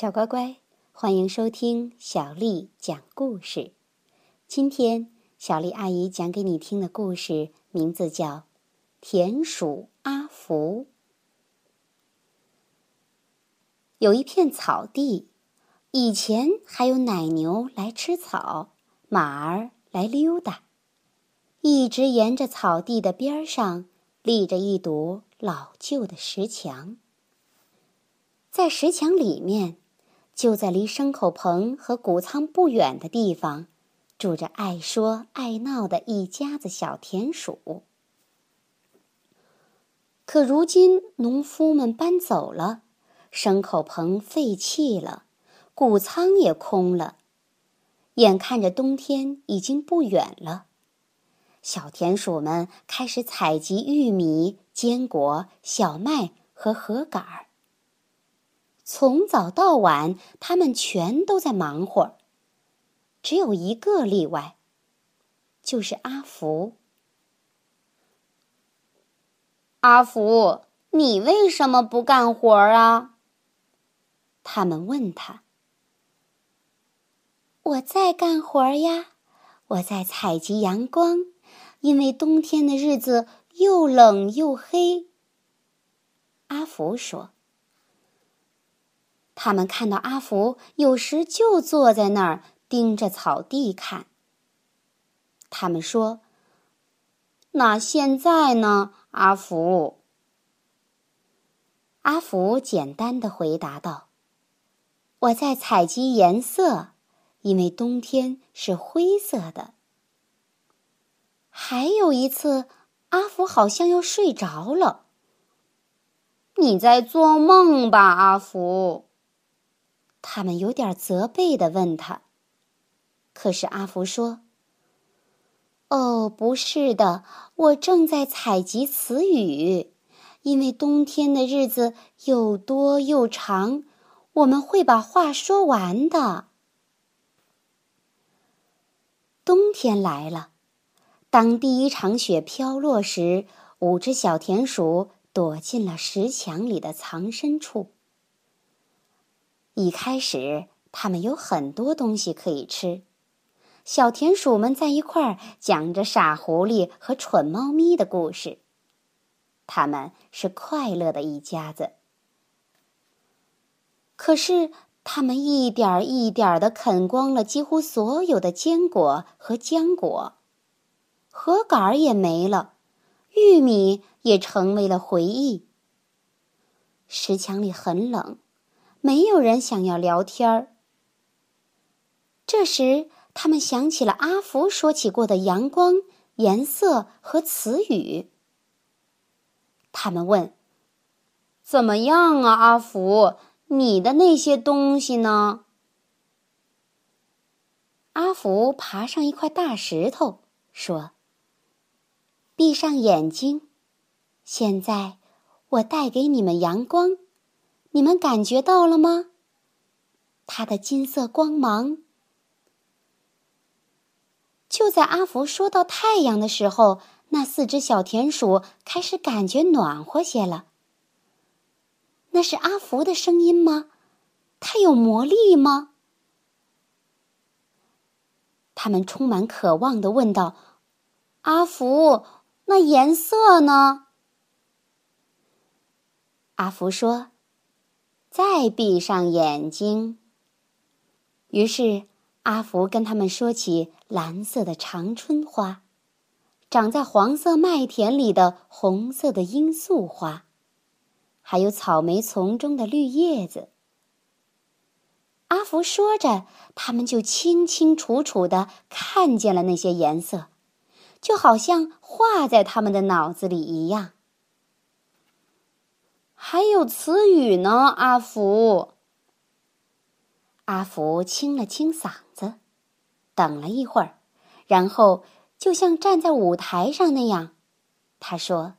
小乖乖，欢迎收听小丽讲故事。今天小丽阿姨讲给你听的故事名字叫《田鼠阿福》。有一片草地，以前还有奶牛来吃草，马儿来溜达。一直沿着草地的边上，立着一堵老旧的石墙。在石墙里面，就在离牲口棚和谷仓不远的地方，住着爱说爱闹的一家子小田鼠。可如今农夫们搬走了，牲口棚废弃了，谷仓也空了，眼看着冬天已经不远了，小田鼠们开始采集玉米、坚果、小麦和禾杆儿。从早到晚，他们全都在忙活。只有一个例外，就是阿福。阿福，你为什么不干活啊？他们问他。我在干活呀，我在采集阳光，因为冬天的日子又冷又黑。阿福说。他们看到阿福有时就坐在那儿盯着草地看。他们说：“那现在呢，阿福？”阿福简单的回答道：“我在采集颜色，因为冬天是灰色的。”还有一次，阿福好像又睡着了。你在做梦吧，阿福？他们有点责备的问他。可是阿福说：“哦，不是的，我正在采集词语，因为冬天的日子又多又长，我们会把话说完的。”冬天来了，当第一场雪飘落时，五只小田鼠躲进了石墙里的藏身处。一开始，他们有很多东西可以吃。小田鼠们在一块儿讲着傻狐狸和蠢猫咪的故事。他们是快乐的一家子。可是，他们一点儿一点儿的啃光了几乎所有的坚果和浆果，禾杆儿也没了，玉米也成为了回忆。石墙里很冷。没有人想要聊天儿。这时，他们想起了阿福说起过的阳光、颜色和词语。他们问：“怎么样啊，阿福？你的那些东西呢？”阿福爬上一块大石头，说：“闭上眼睛，现在我带给你们阳光。”你们感觉到了吗？它的金色光芒。就在阿福说到太阳的时候，那四只小田鼠开始感觉暖和些了。那是阿福的声音吗？它有魔力吗？他们充满渴望的问道：“阿福，那颜色呢？”阿福说。再闭上眼睛。于是，阿福跟他们说起蓝色的长春花，长在黄色麦田里的红色的罂粟花，还有草莓丛中的绿叶子。阿福说着，他们就清清楚楚的看见了那些颜色，就好像画在他们的脑子里一样。还有词语呢，阿福。阿福清了清嗓子，等了一会儿，然后就像站在舞台上那样，他说：“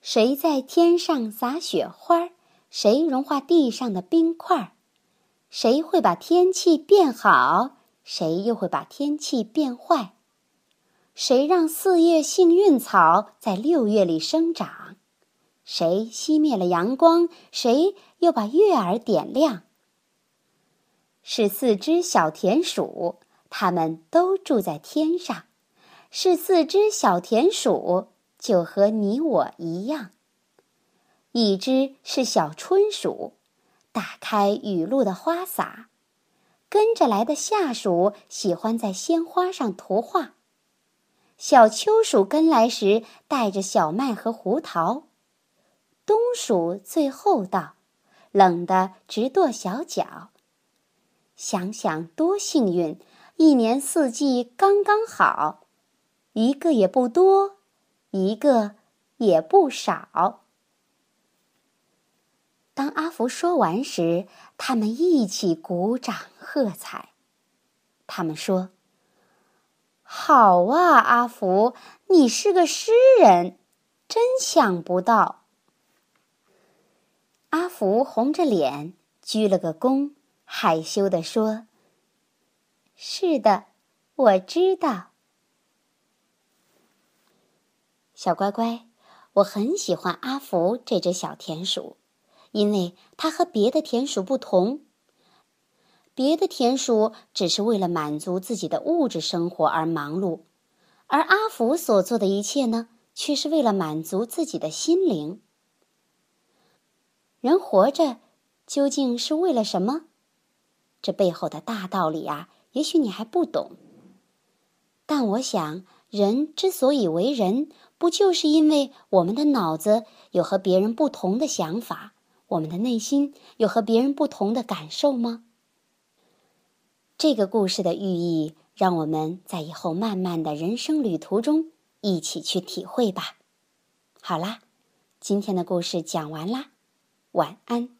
谁在天上撒雪花？谁融化地上的冰块？谁会把天气变好？谁又会把天气变坏？谁让四叶幸运草在六月里生长？”谁熄灭了阳光，谁又把月儿点亮。是四只小田鼠，它们都住在天上。是四只小田鼠，就和你我一样。一只是小春鼠，打开雨露的花洒，跟着来的下属喜欢在鲜花上涂画。小秋鼠跟来时带着小麦和胡桃，冬鼠最后到，冷得直跺小脚。想想多幸运，一年四季刚刚好。一个也不多，一个也不少。当阿福说完时，他们一起鼓掌喝彩。他们说：“好啊，阿福，你是个诗人，真想不到。”阿福红着脸鞠了个躬，害羞地说：“是的，我知道。”小乖乖，我很喜欢阿福这只小田鼠，因为它和别的田鼠不同。别的田鼠只是为了满足自己的物质生活而忙碌，而阿福所做的一切呢，却是为了满足自己的心灵。人活着究竟是为了什么？这背后的大道理啊，也许你还不懂。但我想，人之所以为人，不就是因为我们的脑子有和别人不同的想法，我们的内心有和别人不同的感受吗？这个故事的寓意，让我们在以后漫漫的人生旅途中一起去体会吧。好啦，今天的故事讲完啦，晚安。